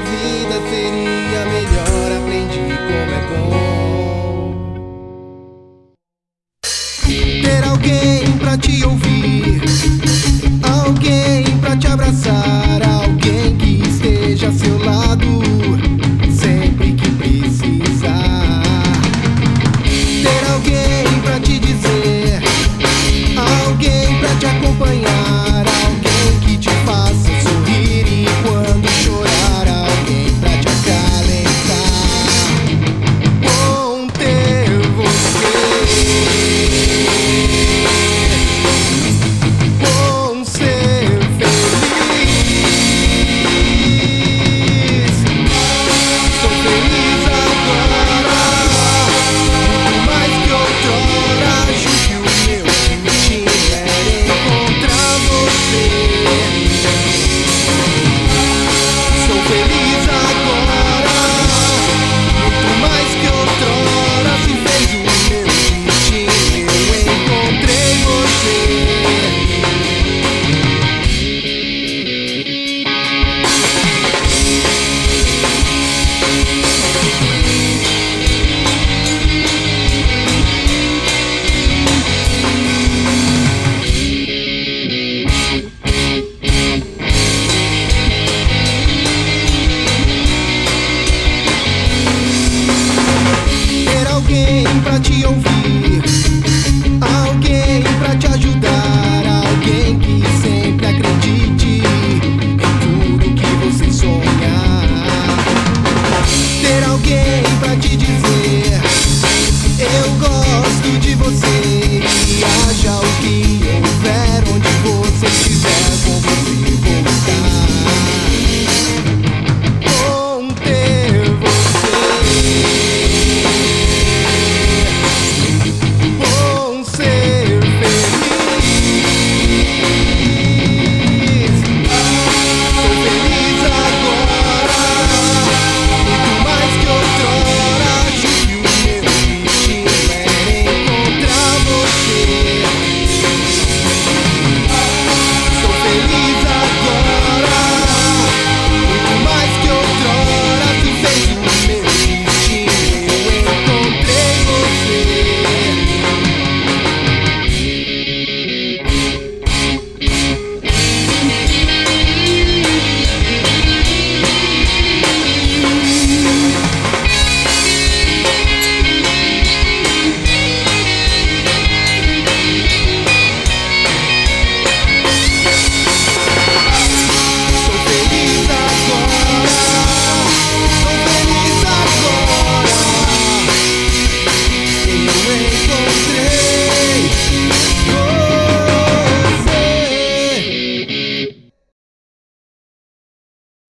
vida seria melhor. Aprendi como é bom ter alguém pra te ouvir, alguém pra te abraçar. de você. E haja o que houver.